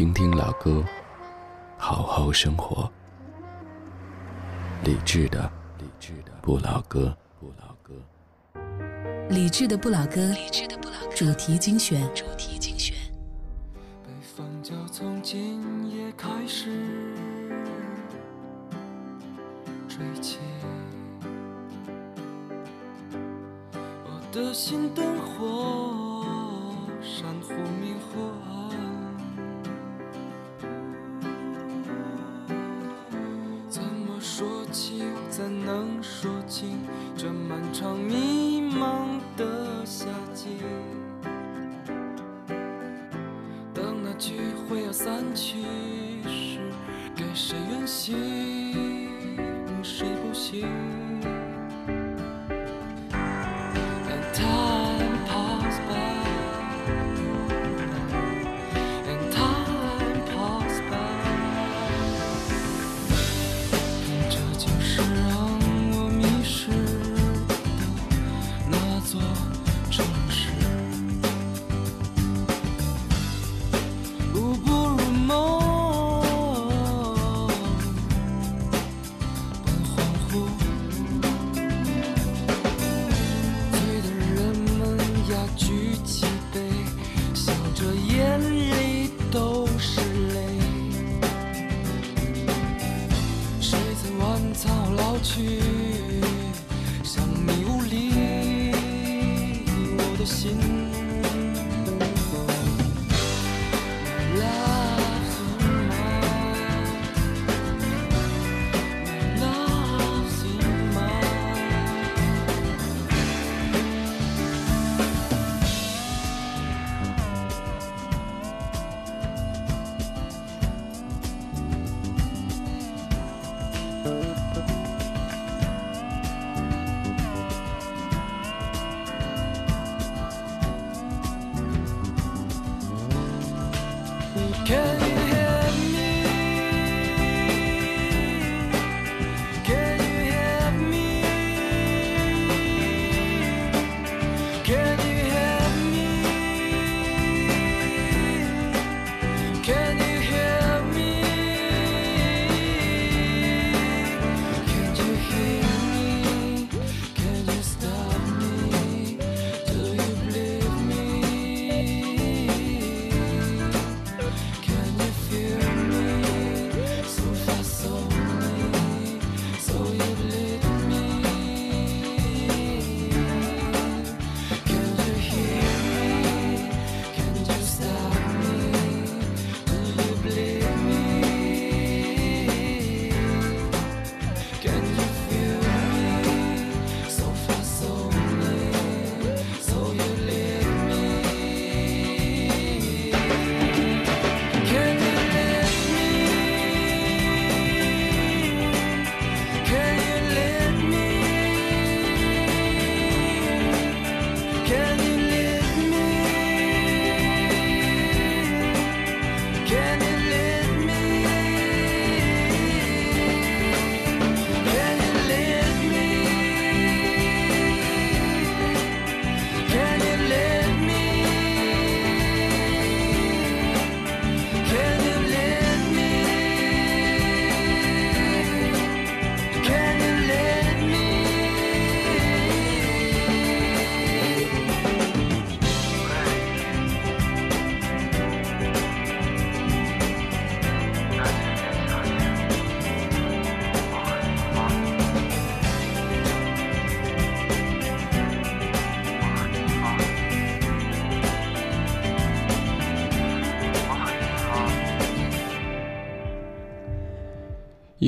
听听老歌，好好生活。理智的，理智的不老歌，不老歌。理智的不老歌，理智的不老歌。主题精选，主题精选。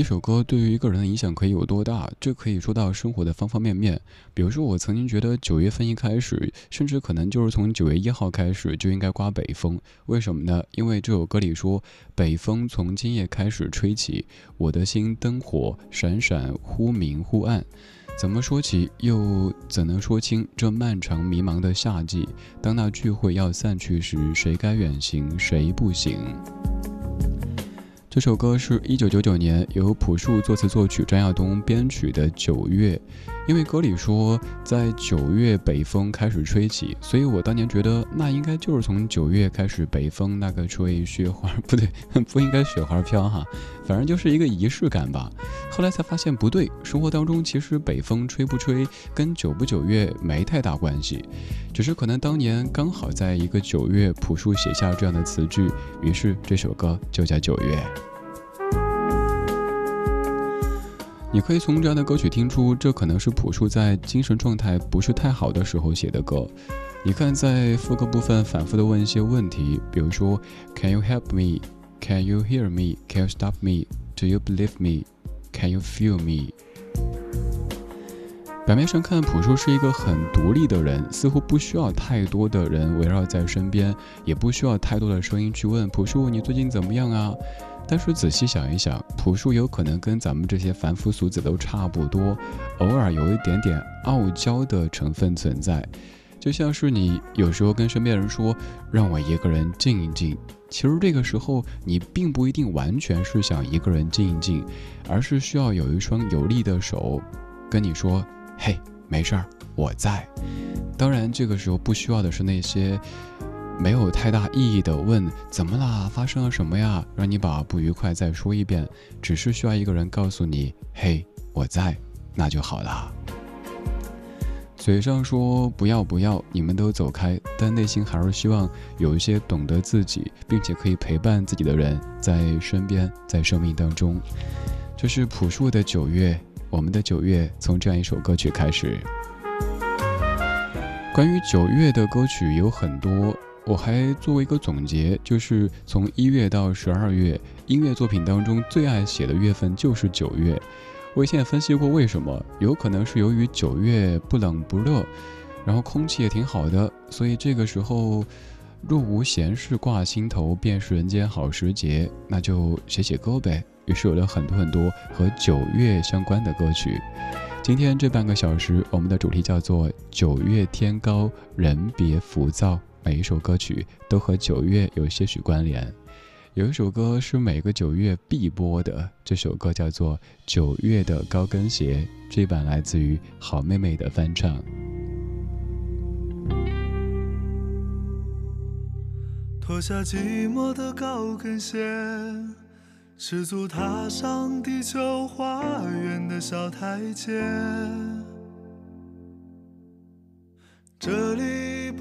这首歌对于一个人的影响可以有多大？这可以说到生活的方方面面。比如说，我曾经觉得九月份一开始，甚至可能就是从九月一号开始就应该刮北风。为什么呢？因为这首歌里说：“北风从今夜开始吹起，我的心灯火闪闪，忽明忽暗。”怎么说起，又怎能说清这漫长迷茫的夏季？当那聚会要散去时，谁该远行，谁不行？这首歌是一九九九年由朴树作词作曲，张亚东编曲的《九月》。因为歌里说在九月北风开始吹起，所以我当年觉得那应该就是从九月开始北风那个吹雪花，不对，不应该雪花飘哈，反正就是一个仪式感吧。后来才发现不对，生活当中其实北风吹不吹跟九不九月没太大关系，只是可能当年刚好在一个九月，朴树写下这样的词句，于是这首歌就叫《九月》。你可以从这样的歌曲听出，这可能是朴树在精神状态不是太好的时候写的歌。你看，在副歌部分反复的问一些问题，比如说 “Can you help me? Can you hear me? Can you stop me? Do you believe me? Can you feel me?” 表面上看，朴树是一个很独立的人，似乎不需要太多的人围绕在身边，也不需要太多的声音去问朴树：“你最近怎么样啊？”但是仔细想一想，朴树有可能跟咱们这些凡夫俗子都差不多，偶尔有一点点傲娇的成分存在。就像是你有时候跟身边人说“让我一个人静一静”，其实这个时候你并不一定完全是想一个人静一静，而是需要有一双有力的手跟你说：“嘿，没事儿，我在。”当然，这个时候不需要的是那些。没有太大意义的问怎么啦？发生了什么呀？让你把不愉快再说一遍，只是需要一个人告诉你：“嘿，我在，那就好了。”嘴上说不要不要，你们都走开，但内心还是希望有一些懂得自己，并且可以陪伴自己的人在身边，在生命当中。这是朴树的九月，我们的九月从这样一首歌曲开始。关于九月的歌曲有很多。我还作为一个总结，就是从一月到十二月，音乐作品当中最爱写的月份就是九月。我以前也分析过为什么，有可能是由于九月不冷不热，然后空气也挺好的，所以这个时候若无闲事挂心头，便是人间好时节，那就写写歌呗。于是有了很多很多和九月相关的歌曲。今天这半个小时，我们的主题叫做“九月天高，人别浮躁”。每一首歌曲都和九月有些许关联，有一首歌是每个九月必播的，这首歌叫做《九月的高跟鞋》，这版来自于好妹妹的翻唱。脱下寂寞的高跟鞋，赤足踏上地球花园的小台阶。这里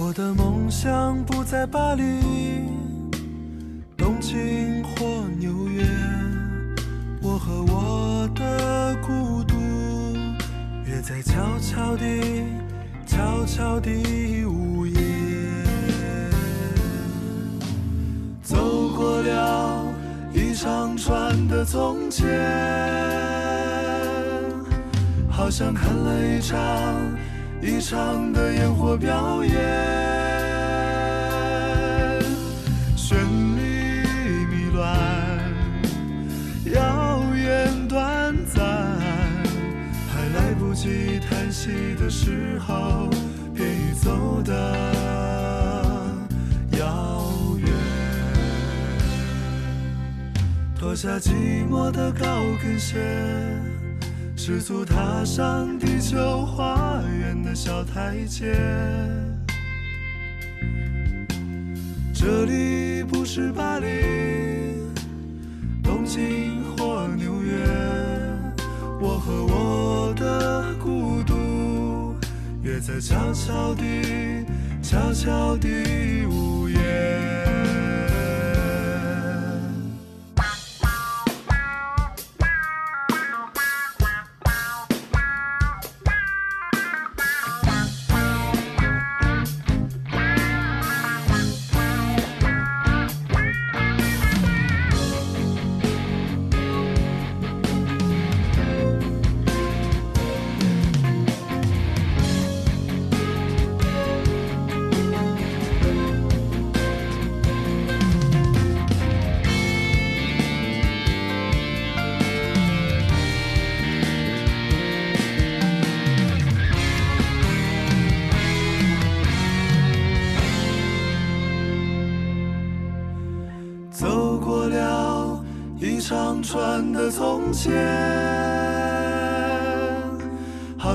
我的梦想不在巴黎、东京或纽约，我和我的孤独约在悄悄地、悄悄地午夜，走过了一长串的从前，好像看了一场。一场的烟火表演，绚丽迷乱，遥远短暂，还来不及叹息的时候，便已走得遥远。脱下寂寞的高跟鞋。知足踏上地球花园的小台阶，这里不是巴黎、东京或纽约，我和我的孤独约在悄悄地、悄悄地舞。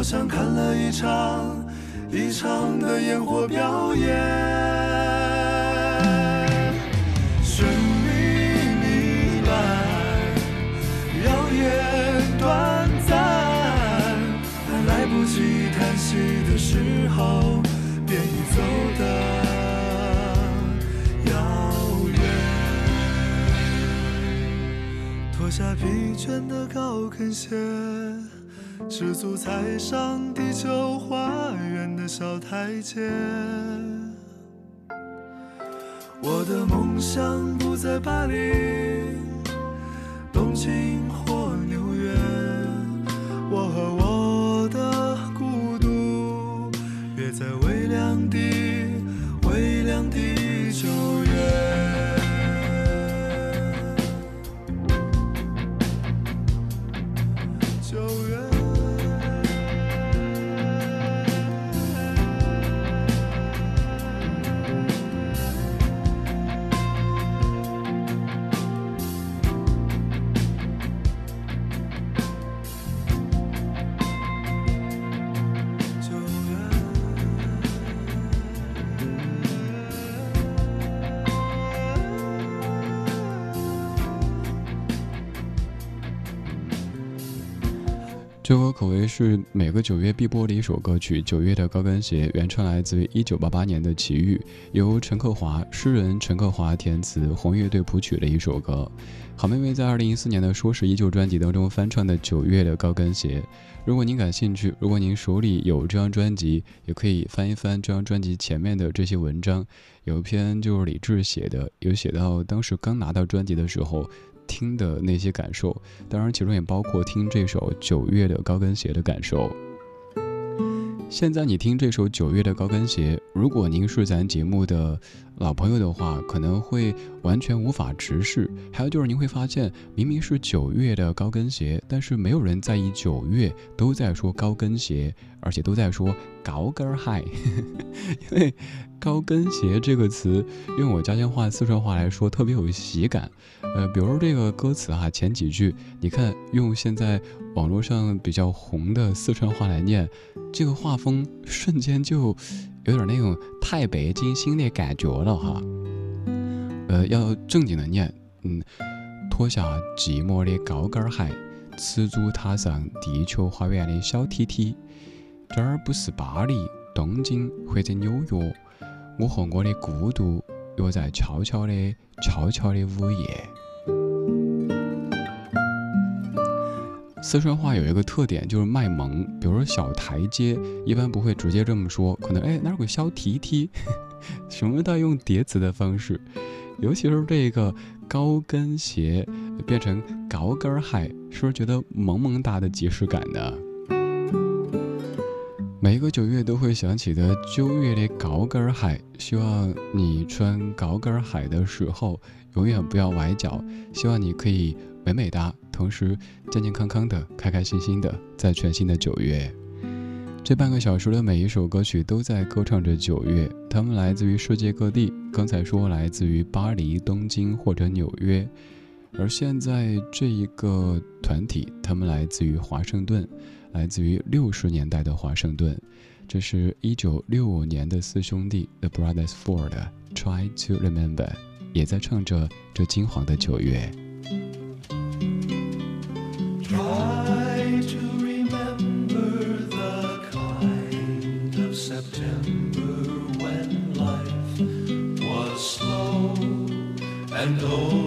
像看了一场一场的烟火表演，绚丽弥漫，耀眼短暂，还来不及叹息的时候，便已走的。下疲倦的高跟鞋，赤足踩上地球花园的小台阶。我的梦想不在巴黎、东京可谓是每个九月必播的一首歌曲，《九月的高跟鞋》原唱来自于一九八八年的《奇遇》，由陈克华诗人陈克华填词，红乐队谱曲的一首歌。好妹妹在二零一四年的《说是依旧》专辑当中翻唱的《九月的高跟鞋》。如果您感兴趣，如果您手里有这张专辑，也可以翻一翻这张专辑前面的这些文章。有一篇就是李志写的，有写到当时刚拿到专辑的时候。听的那些感受，当然其中也包括听这首《九月的高跟鞋》的感受。现在你听这首《九月的高跟鞋》，如果您是咱节目的老朋友的话，可能会完全无法直视。还有就是您会发现，明明是九月的高跟鞋，但是没有人在意九月，都在说高跟鞋，而且都在说高跟儿鞋，因为。高跟鞋这个词，用我家乡话、四川话来说，特别有喜感。呃，比如这个歌词哈，前几句，你看用现在网络上比较红的四川话来念，这个画风瞬间就有点那种太北京新的感觉了哈。呃，要正经的念，嗯，脱下寂寞的高跟儿鞋，赤足踏上地球花园的小梯梯，这儿不是巴黎、东京或者纽约。我和我的孤独约在悄悄的、悄悄的午夜。四川话有一个特点，就是卖萌。比如说小台阶，一般不会直接这么说，可能哎哪有个小梯梯，什么都用叠词的方式。尤其是这个高跟鞋变成高跟鞋，是不是觉得萌萌哒的即视感呢？每一个九月都会想起的九月的高跟鞋，希望你穿高跟鞋的时候永远不要崴脚。希望你可以美美哒，同时健健康康的、开开心心的，在全新的九月。这半个小时的每一首歌曲都在歌唱着九月，它们来自于世界各地。刚才说来自于巴黎、东京或者纽约，而现在这一个团体，他们来自于华盛顿。来自于六十年代的华盛顿。这是一九六五年的四兄弟 The Brothers Ford，try to Remember，也在唱着这金黄的九月。Try to remember the kind of September when life was slow and old.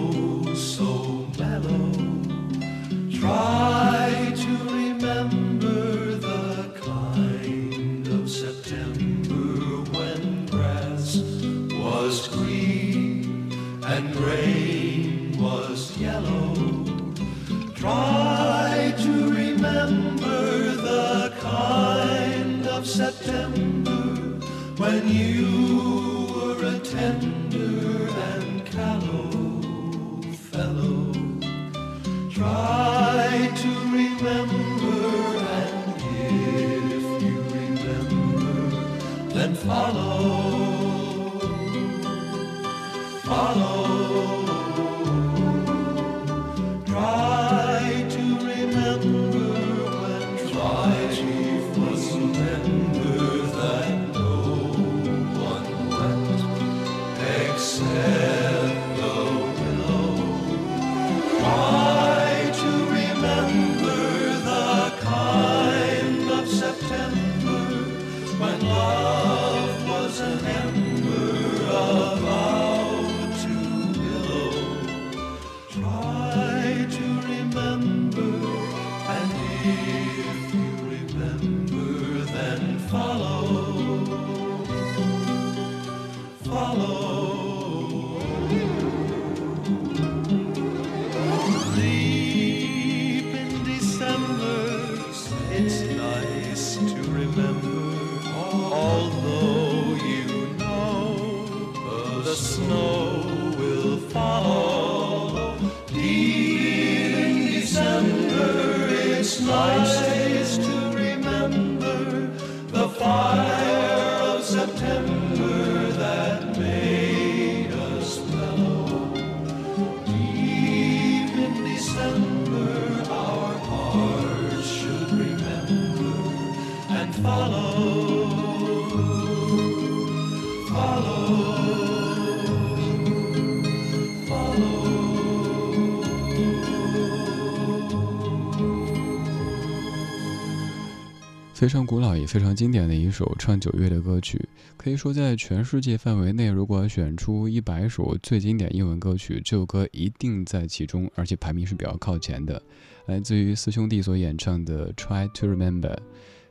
非常古老也非常经典的一首唱九月的歌曲，可以说在全世界范围内，如果选出一百首最经典英文歌曲，这首歌一定在其中，而且排名是比较靠前的。来自于四兄弟所演唱的《Try to Remember》，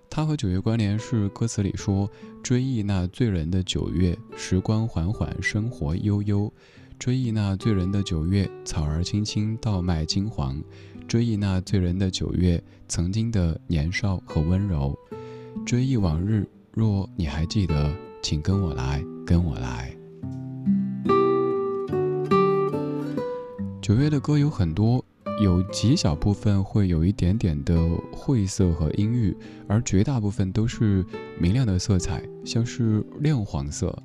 它和九月关联是歌词里说：“追忆那醉人的九月，时光缓缓，生活悠悠。追忆那醉人的九月，草儿青青，稻麦金黄。追忆那醉人的九月，曾经的年少和温柔。追忆往日，若你还记得，请跟我来，跟我来。”九月的歌有很多，有极小部分会有一点点的晦涩和阴郁，而绝大部分都是明亮的色彩，像是亮黄色。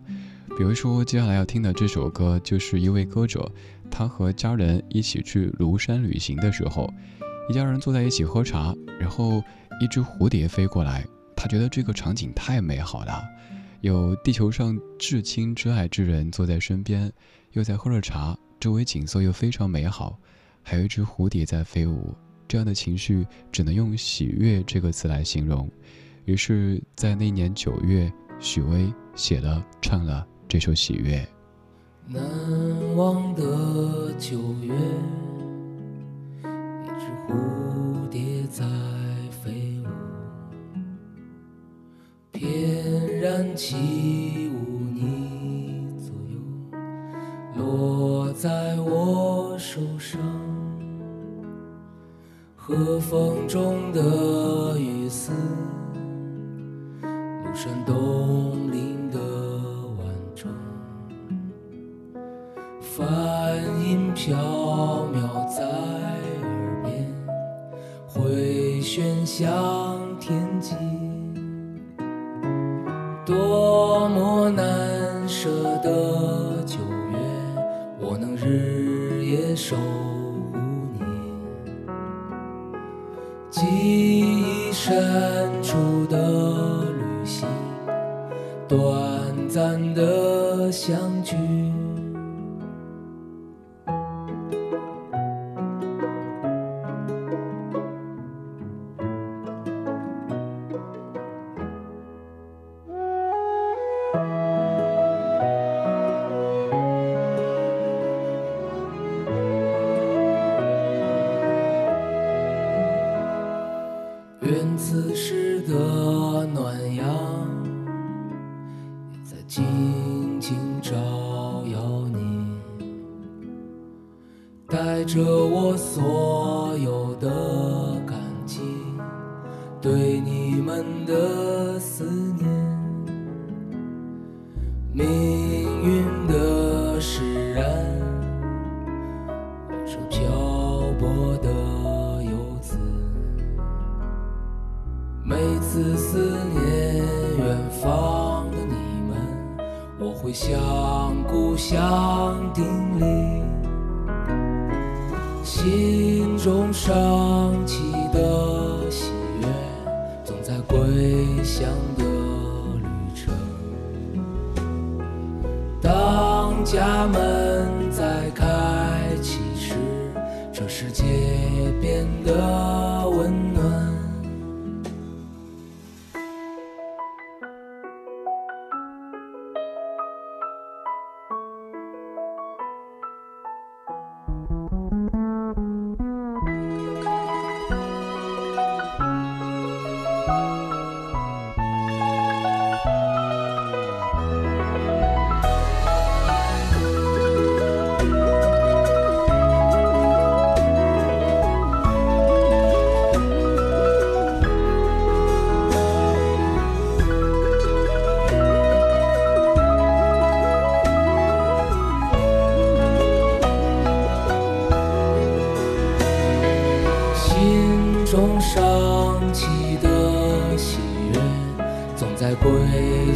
比如说，接下来要听的这首歌，就是一位歌者，他和家人一起去庐山旅行的时候，一家人坐在一起喝茶，然后一只蝴蝶飞过来，他觉得这个场景太美好了，有地球上至亲至爱之人坐在身边，又在喝着茶，周围景色又非常美好，还有一只蝴蝶在飞舞，这样的情绪只能用喜悦这个词来形容。于是，在那年九月，许巍写了唱了这首《喜悦》。难忘的九月，一只蝴蝶在飞舞，翩然起舞你，落在我手上。和风中的雨丝，庐山东林的晚钟。梵音飘渺在耳边，回旋向短暂的相着我所有的感激，对你们的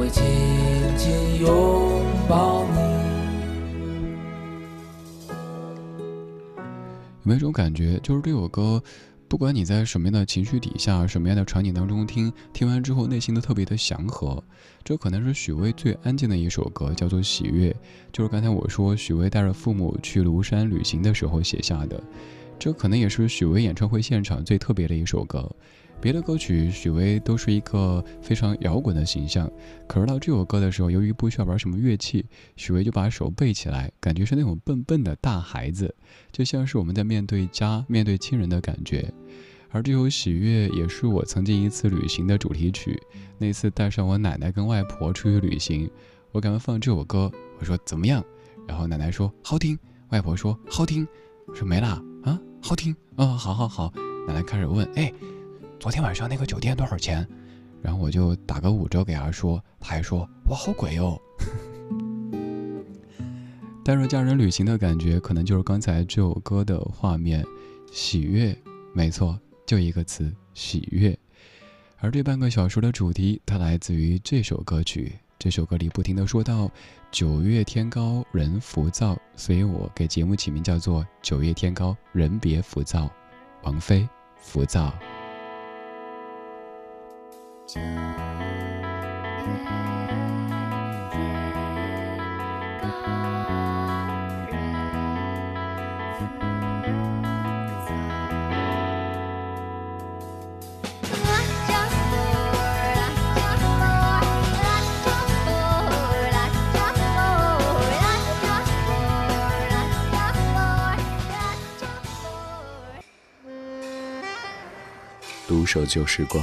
会紧紧拥抱你。有没有一种感觉，就是这首歌，不管你在什么样的情绪底下、什么样的场景当中听，听完之后内心都特别的祥和。这可能是许巍最安静的一首歌，叫做《喜悦》，就是刚才我说许巍带着父母去庐山旅行的时候写下的。这可能也是许巍演唱会现场最特别的一首歌。别的歌曲许巍都是一个非常摇滚的形象，可是到这首歌的时候，由于不需要玩什么乐器，许巍就把手背起来，感觉是那种笨笨的大孩子，就像是我们在面对家、面对亲人的感觉。而这首《喜悦》也是我曾经一次旅行的主题曲。那次带上我奶奶跟外婆出去旅行，我赶快放这首歌，我说怎么样？然后奶奶说好听，外婆说好听，我说没啦啊，好听啊，好好好。奶奶开始问，哎，昨天晚上那个酒店多少钱？然后我就打个五折给他说，他还说哇好贵哦。带着家人旅行的感觉，可能就是刚才这首歌的画面，喜悦，没错，就一个词，喜悦。而这半个小时的主题，它来自于这首歌曲。这首歌里不停的说到九月天高人浮躁，所以我给节目起名叫做九月天高人别浮躁。王菲，浮躁。独守旧时光，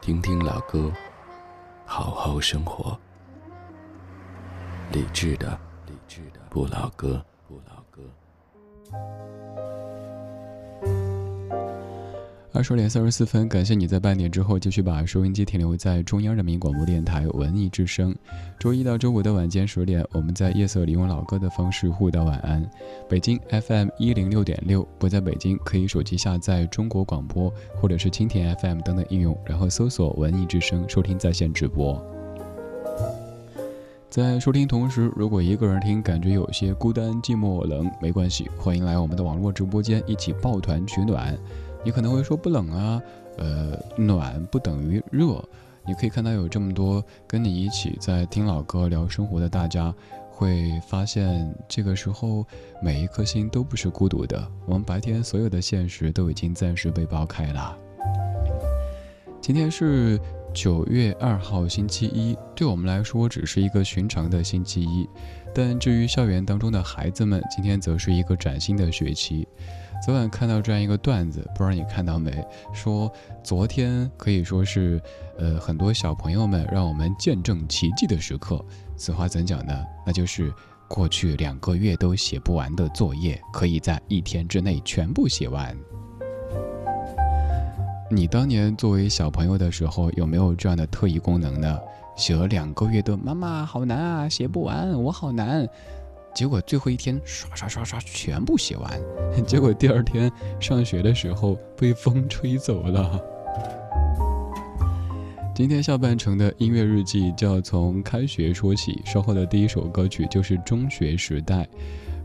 听听老歌，好好生活。理智的，理智的不老歌，不老歌。二十点三十四分，感谢你在半点之后继续把收音机停留在中央人民广播电台文艺之声。周一到周五的晚间十点，我们在夜色里用老歌的方式互道晚安。北京 FM 一零六点六，不在北京可以手机下载中国广播或者是蜻蜓 FM 等等应用，然后搜索文艺之声收听在线直播。在收听同时，如果一个人听感觉有些孤单寂寞冷，没关系，欢迎来我们的网络直播间一起抱团取暖。你可能会说不冷啊，呃，暖不等于热。你可以看到有这么多跟你一起在听老歌聊生活的大家，会发现这个时候每一颗心都不是孤独的。我们白天所有的现实都已经暂时被剥开了。今天是九月二号星期一，对我们来说只是一个寻常的星期一，但至于校园当中的孩子们，今天则是一个崭新的学期。昨晚看到这样一个段子，不知道你看到没？说昨天可以说是，呃，很多小朋友们让我们见证奇迹的时刻。此话怎讲呢？那就是过去两个月都写不完的作业，可以在一天之内全部写完。你当年作为小朋友的时候，有没有这样的特异功能呢？写了两个月的，妈妈好难啊，写不完，我好难。结果最后一天刷刷刷刷全部写完，结果第二天上学的时候被风吹走了。今天下半程的音乐日记就要从开学说起，稍后的第一首歌曲就是《中学时代》。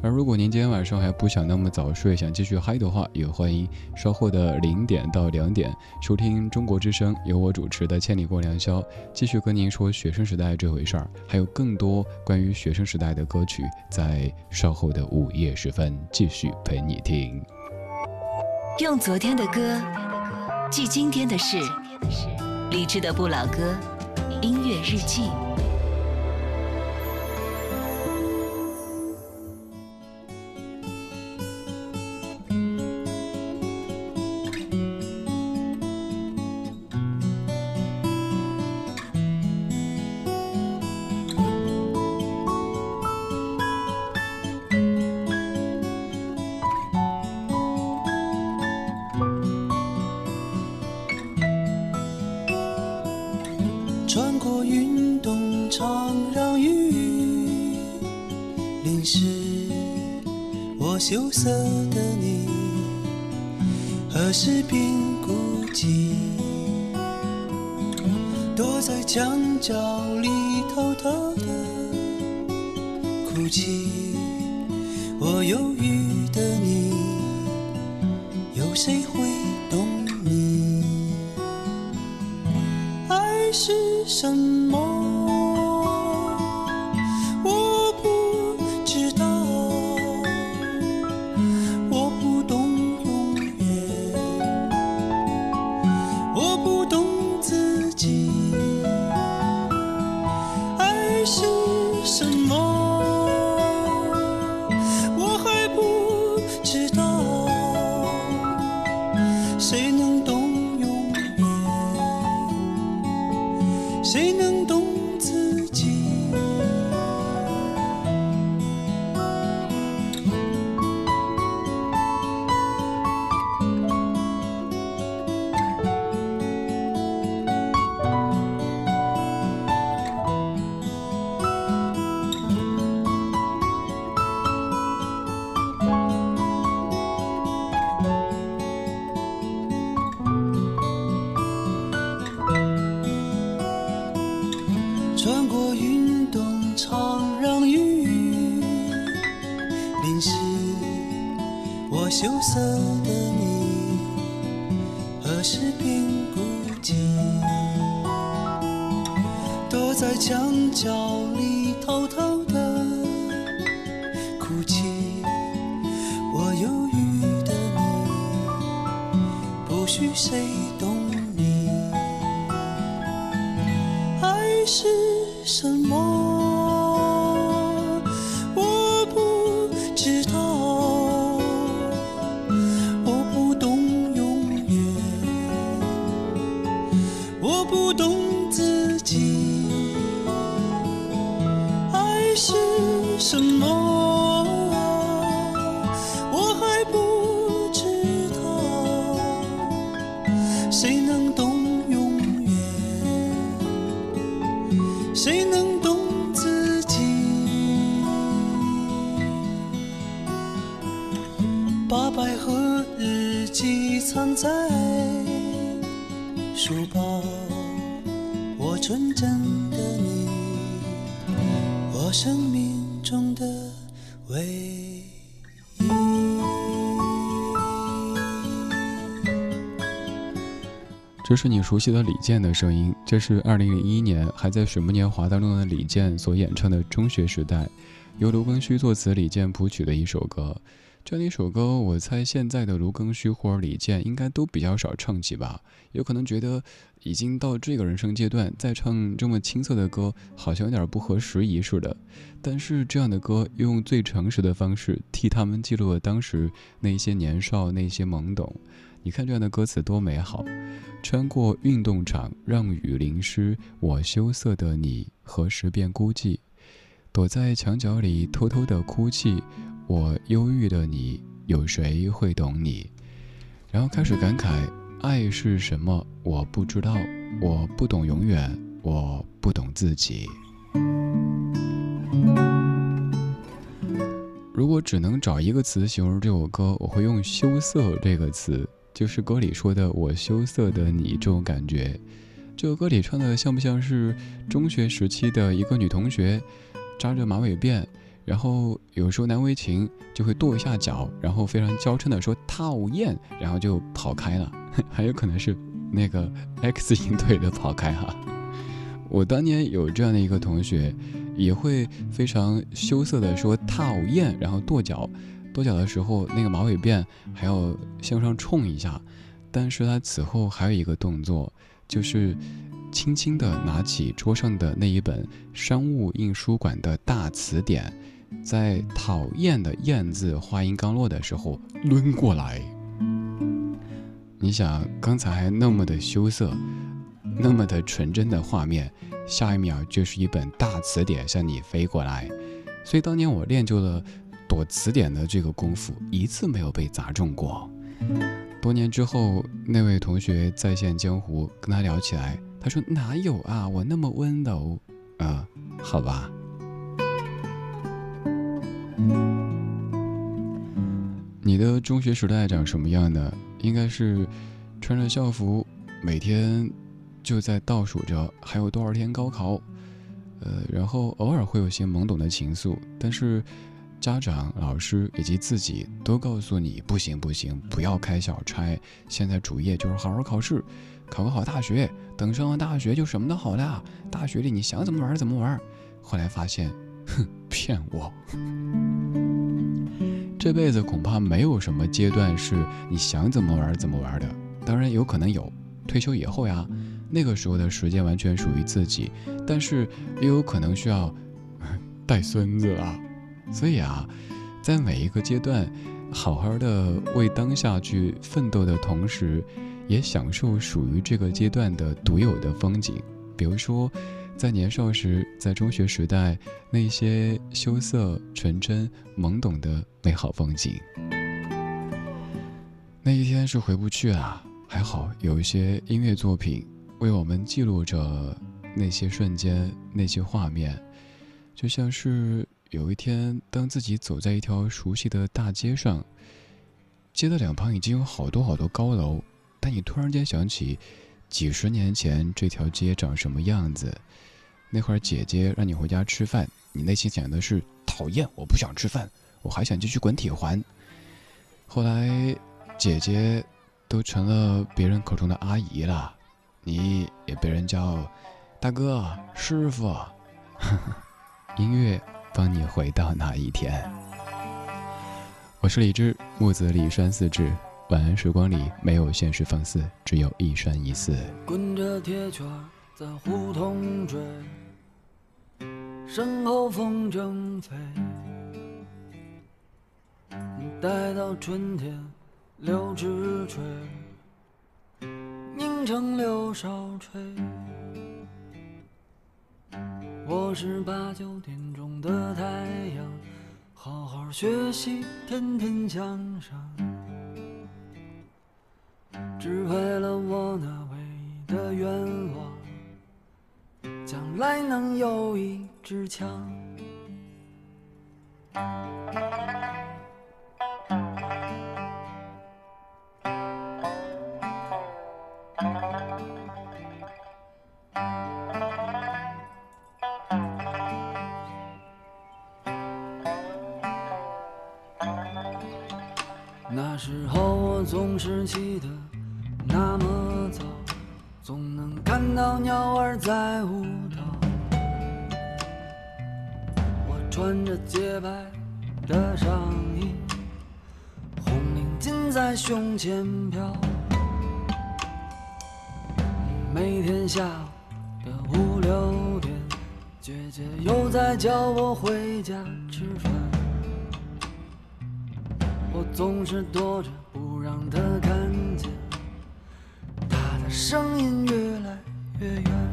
而如果您今天晚上还不想那么早睡，想继续嗨的话，也欢迎稍后的零点到两点收听中国之声，由我主持的《千里过良宵》，继续跟您说学生时代这回事儿，还有更多关于学生时代的歌曲，在稍后的午夜时分继续陪你听。用昨天的歌记今天的事，理智的不老歌，音乐日记。角里偷偷的哭泣。我忧郁的你，有谁会懂你？爱是什么？谁懂你？爱是什这是你熟悉的李健的声音，这是二零零一年还在《水木年华》当中的李健所演唱的《中学时代》，由卢庚戌作词、李健谱曲的一首歌。这样一首歌，我猜现在的卢庚戌或者李健应该都比较少唱起吧？有可能觉得已经到这个人生阶段，再唱这么青涩的歌，好像有点不合时宜似的。但是这样的歌，用最诚实的方式替他们记录了当时那些年少、那些懵懂。你看这样的歌词多美好！穿过运动场，让雨淋湿我羞涩的你，何时变孤寂？躲在墙角里偷偷的哭泣，我忧郁的你，有谁会懂你？然后开始感慨，爱是什么？我不知道，我不懂永远，我不懂自己。如果只能找一个词形容这首歌，我会用“羞涩”这个词。就是歌里说的“我羞涩的你”这种感觉，这个歌里唱的像不像是中学时期的一个女同学，扎着马尾辫，然后有时候难为情就会跺一下脚，然后非常娇嗔的说讨厌，然后就跑开了。还有可能是那个 X 型腿的跑开哈。我当年有这样的一个同学，也会非常羞涩的说讨厌，然后跺脚。跺脚的时候，那个马尾辫还要向上冲一下，但是他此后还有一个动作，就是轻轻地拿起桌上的那一本商务印书馆的大词典，在“讨厌”的“厌”字话音刚落的时候抡过来。你想，刚才那么的羞涩，那么的纯真的画面，下一秒就是一本大词典向你飞过来。所以当年我练就了。躲词典的这个功夫一次没有被砸中过。多年之后，那位同学再现江湖，跟他聊起来，他说：“哪有啊，我那么温柔。”啊，好吧。你的中学时代长什么样的？应该是穿着校服，每天就在倒数着还有多少天高考，呃，然后偶尔会有些懵懂的情愫，但是。家长、老师以及自己都告诉你不行不行，不要开小差。现在主业就是好好考试，考个好大学。等上了大学就什么都好了。大学里你想怎么玩怎么玩。后来发现，哼，骗我。这辈子恐怕没有什么阶段是你想怎么玩怎么玩的。当然有可能有，退休以后呀，那个时候的时间完全属于自己。但是也有可能需要带孙子了。所以啊，在每一个阶段，好好的为当下去奋斗的同时，也享受属于这个阶段的独有的风景。比如说，在年少时，在中学时代，那些羞涩、纯真、懵懂的美好风景。那一天是回不去啊，还好有一些音乐作品为我们记录着那些瞬间、那些画面，就像是。有一天，当自己走在一条熟悉的大街上，街的两旁已经有好多好多高楼，但你突然间想起，几十年前这条街长什么样子？那会儿姐姐让你回家吃饭，你内心想的是讨厌，我不想吃饭，我还想继续滚铁环。后来，姐姐都成了别人口中的阿姨了，你也被人叫大哥、师傅。音乐。帮你回到那一天。我是李志，木子李山四志。晚安时光里没有现实放肆，只有一山一寺。滚着铁圈在胡同追，身后风筝飞。待到春天柳枝垂，凝成柳梢吹。我是八九点的太阳，好好学习，天天向上，只为了我那唯一的愿望，将来能有一支枪。时候我总是起得那么早，总能看到鸟儿在舞蹈。我穿着洁白的上衣，红领巾在胸前飘。每天下午的五六点，姐姐又在叫我回家吃饭。总是躲着不让他看见，他的声音越来越远。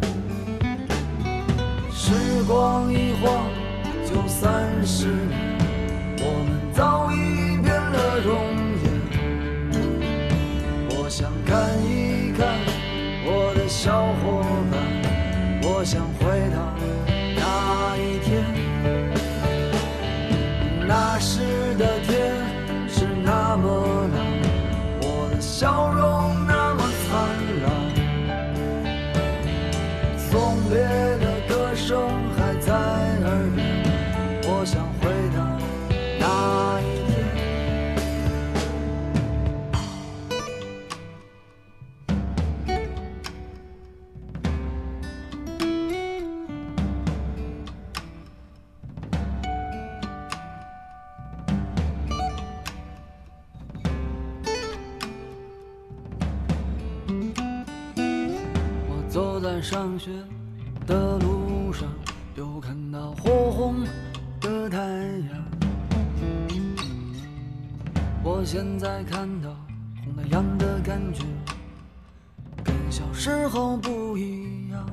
太阳。我现在看到红太阳的感觉，跟小时候不一样。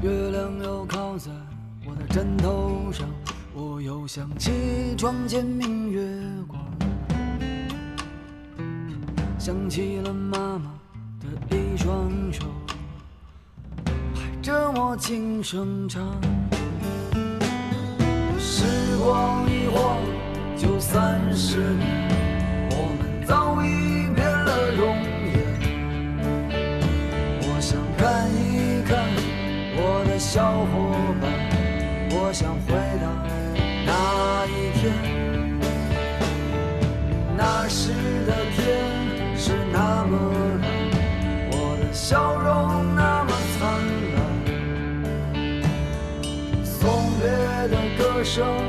月亮又靠在我的枕头上，我又想起床前明月光。想起了妈妈的一双手，拍着我轻声唱。时光一晃就三十年，我们早已变了容颜。我想看一看我的小伙伴，我想回到那一天。那时的天是那么蓝，我的笑的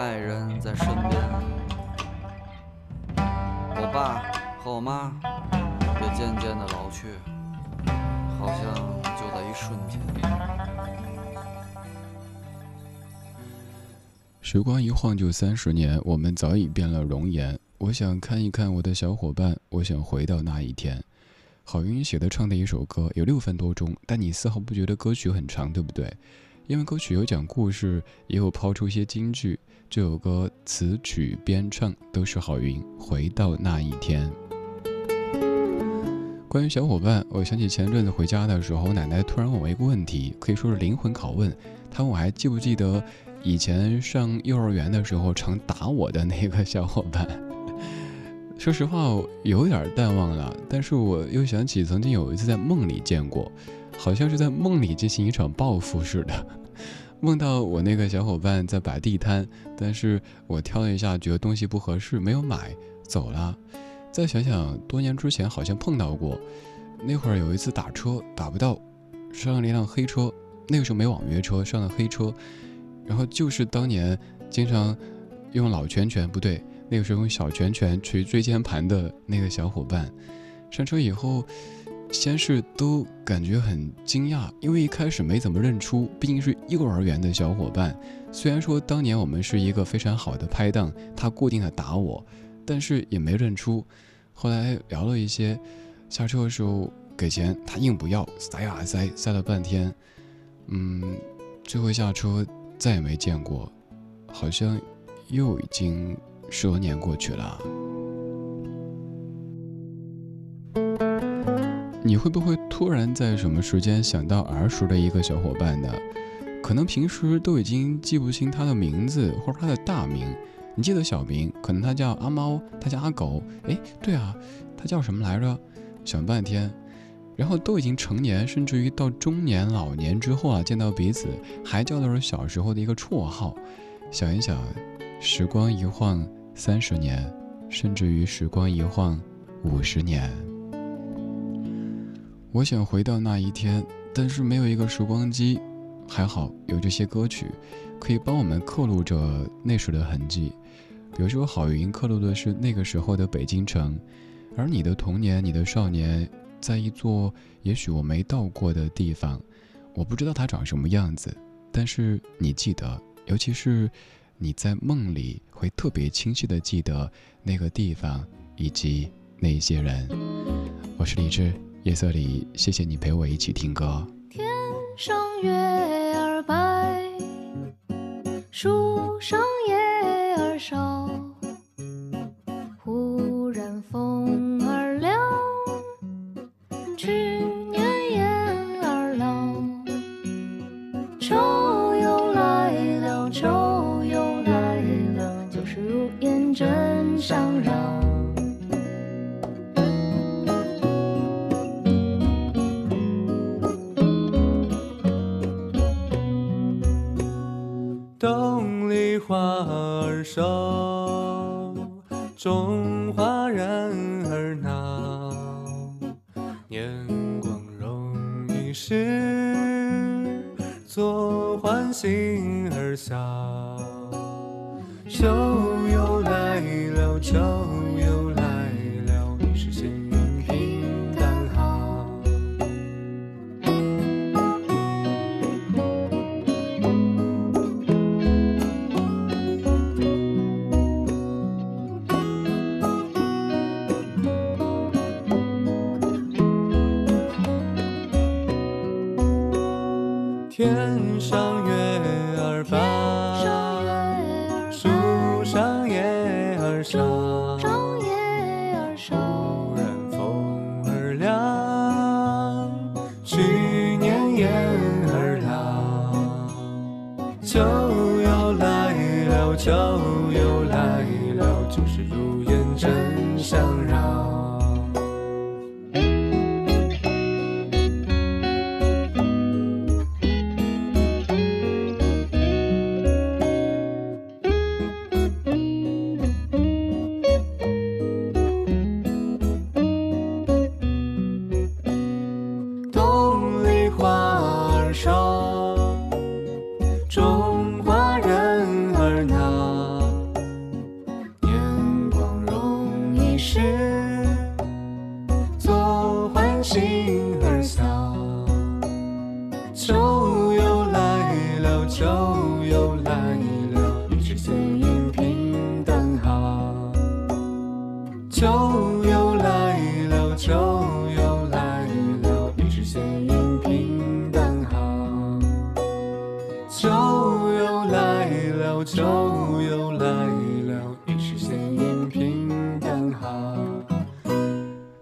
爱人在身边，我爸和我妈也渐渐的老去，好像就在一瞬间。时光一晃就三十年，我们早已变了容颜。我想看一看我的小伙伴，我想回到那一天。郝云写的唱的一首歌有六分多钟，但你丝毫不觉得歌曲很长，对不对？因为歌曲有讲故事，也有抛出一些金句。这首歌词曲编唱都是郝云。回到那一天。关于小伙伴，我想起前阵子回家的时候，我奶奶突然问我一个问题，可以说是灵魂拷问。她问我还记不记得以前上幼儿园的时候常打我的那个小伙伴。说实话，有点淡忘了，但是我又想起曾经有一次在梦里见过，好像是在梦里进行一场报复似的，梦到我那个小伙伴在摆地摊，但是我挑了一下，觉得东西不合适，没有买，走了。再想想多年之前好像碰到过，那会儿有一次打车打不到，上了一辆黑车，那个时候没网约车，上了黑车，然后就是当年经常用老拳拳不对。那个时候用小拳拳捶椎间盘的那个小伙伴，上车以后，先是都感觉很惊讶，因为一开始没怎么认出，毕竟是幼儿园的小伙伴。虽然说当年我们是一个非常好的拍档，他固定的打我，但是也没认出。后来聊了一些，下车的时候给钱，他硬不要，塞啊塞，塞了半天，嗯，最后下车再也没见过，好像又已经。十多年过去了，你会不会突然在什么时间想到儿时的一个小伙伴呢？可能平时都已经记不清他的名字或者他的大名，你记得小名，可能他叫阿猫，他叫阿狗，哎，对啊，他叫什么来着？想半天，然后都已经成年，甚至于到中年、老年之后啊，见到彼此还叫的是小时候的一个绰号。想一想，时光一晃。三十年，甚至于时光一晃，五十年。我想回到那一天，但是没有一个时光机。还好有这些歌曲，可以帮我们刻录着那时的痕迹。比如说，郝云刻录的是那个时候的北京城，而你的童年、你的少年，在一座也许我没到过的地方，我不知道它长什么样子，但是你记得，尤其是。你在梦里会特别清晰的记得那个地方以及那些人。我是李志，夜色里，谢谢你陪我一起听歌。天上月儿白，树上叶儿少，忽然风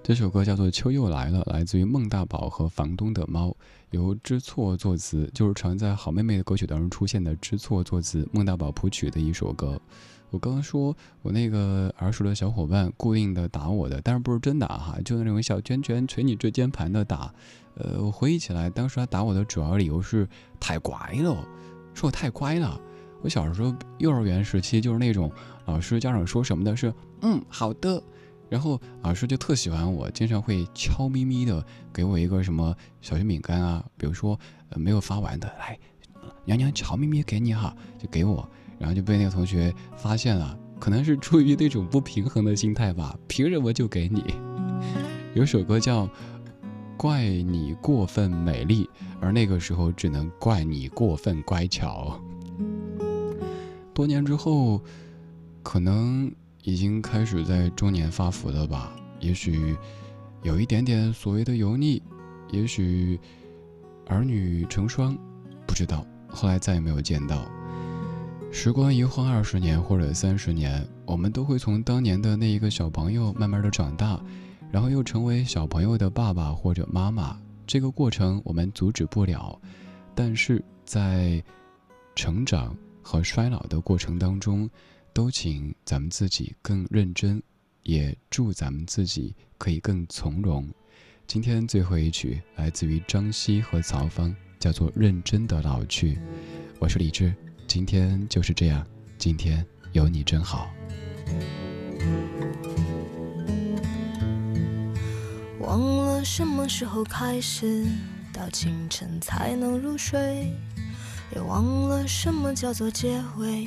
这首歌叫做《秋又来了》，来自于孟大宝和房东的猫，由知错作词，就是常在好妹妹的歌曲当中出现的知错作词，孟大宝谱曲的一首歌。我刚刚说我那个耳熟的小伙伴固定的打我的，但是不是真打哈，就那种小拳拳捶你椎间盘的打。呃，我回忆起来，当时他打我的主要理由是太乖了，说我太乖了。我小时候幼儿园时期就是那种老师家长说什么的是嗯好的，然后老师就特喜欢我，经常会悄咪咪的给我一个什么小熊饼干啊，比如说呃没有发完的，来娘娘悄咪咪给你哈，就给我，然后就被那个同学发现了，可能是出于那种不平衡的心态吧，凭什么就给你？有首歌叫。怪你过分美丽，而那个时候只能怪你过分乖巧。多年之后，可能已经开始在中年发福了吧？也许有一点点所谓的油腻，也许儿女成双，不知道。后来再也没有见到。时光一晃二十年或者三十年，我们都会从当年的那一个小朋友慢慢的长大。然后又成为小朋友的爸爸或者妈妈，这个过程我们阻止不了，但是在成长和衰老的过程当中，都请咱们自己更认真，也祝咱们自己可以更从容。今天最后一曲来自于张希和曹芳，叫做《认真的老去》。我是李志，今天就是这样，今天有你真好。忘了什么时候开始，到清晨才能入睡，也忘了什么叫做结尾，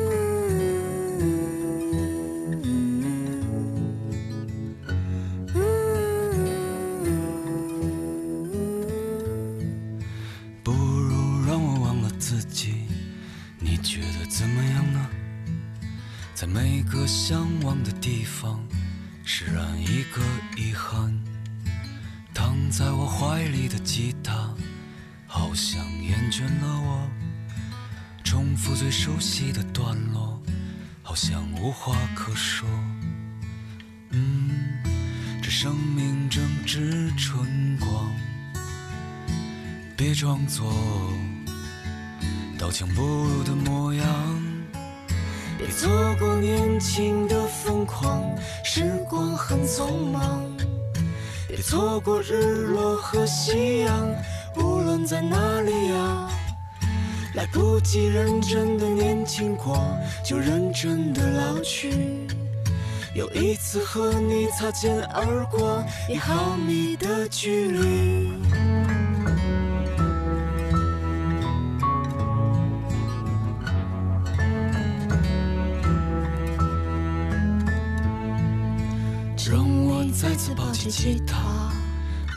熟悉的段落，好像无话可说。嗯，这生命正值春光，别装作刀枪不入的模样。别错过年轻的疯狂，时光很匆忙。别错过日落和夕阳，无论在哪里呀。来不及认真的年轻过，就认真的老去。有一次和你擦肩而过，一毫米的距离。让我再次抱起吉他，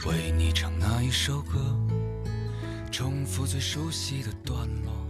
为你唱那一首歌，重复最熟悉的段落。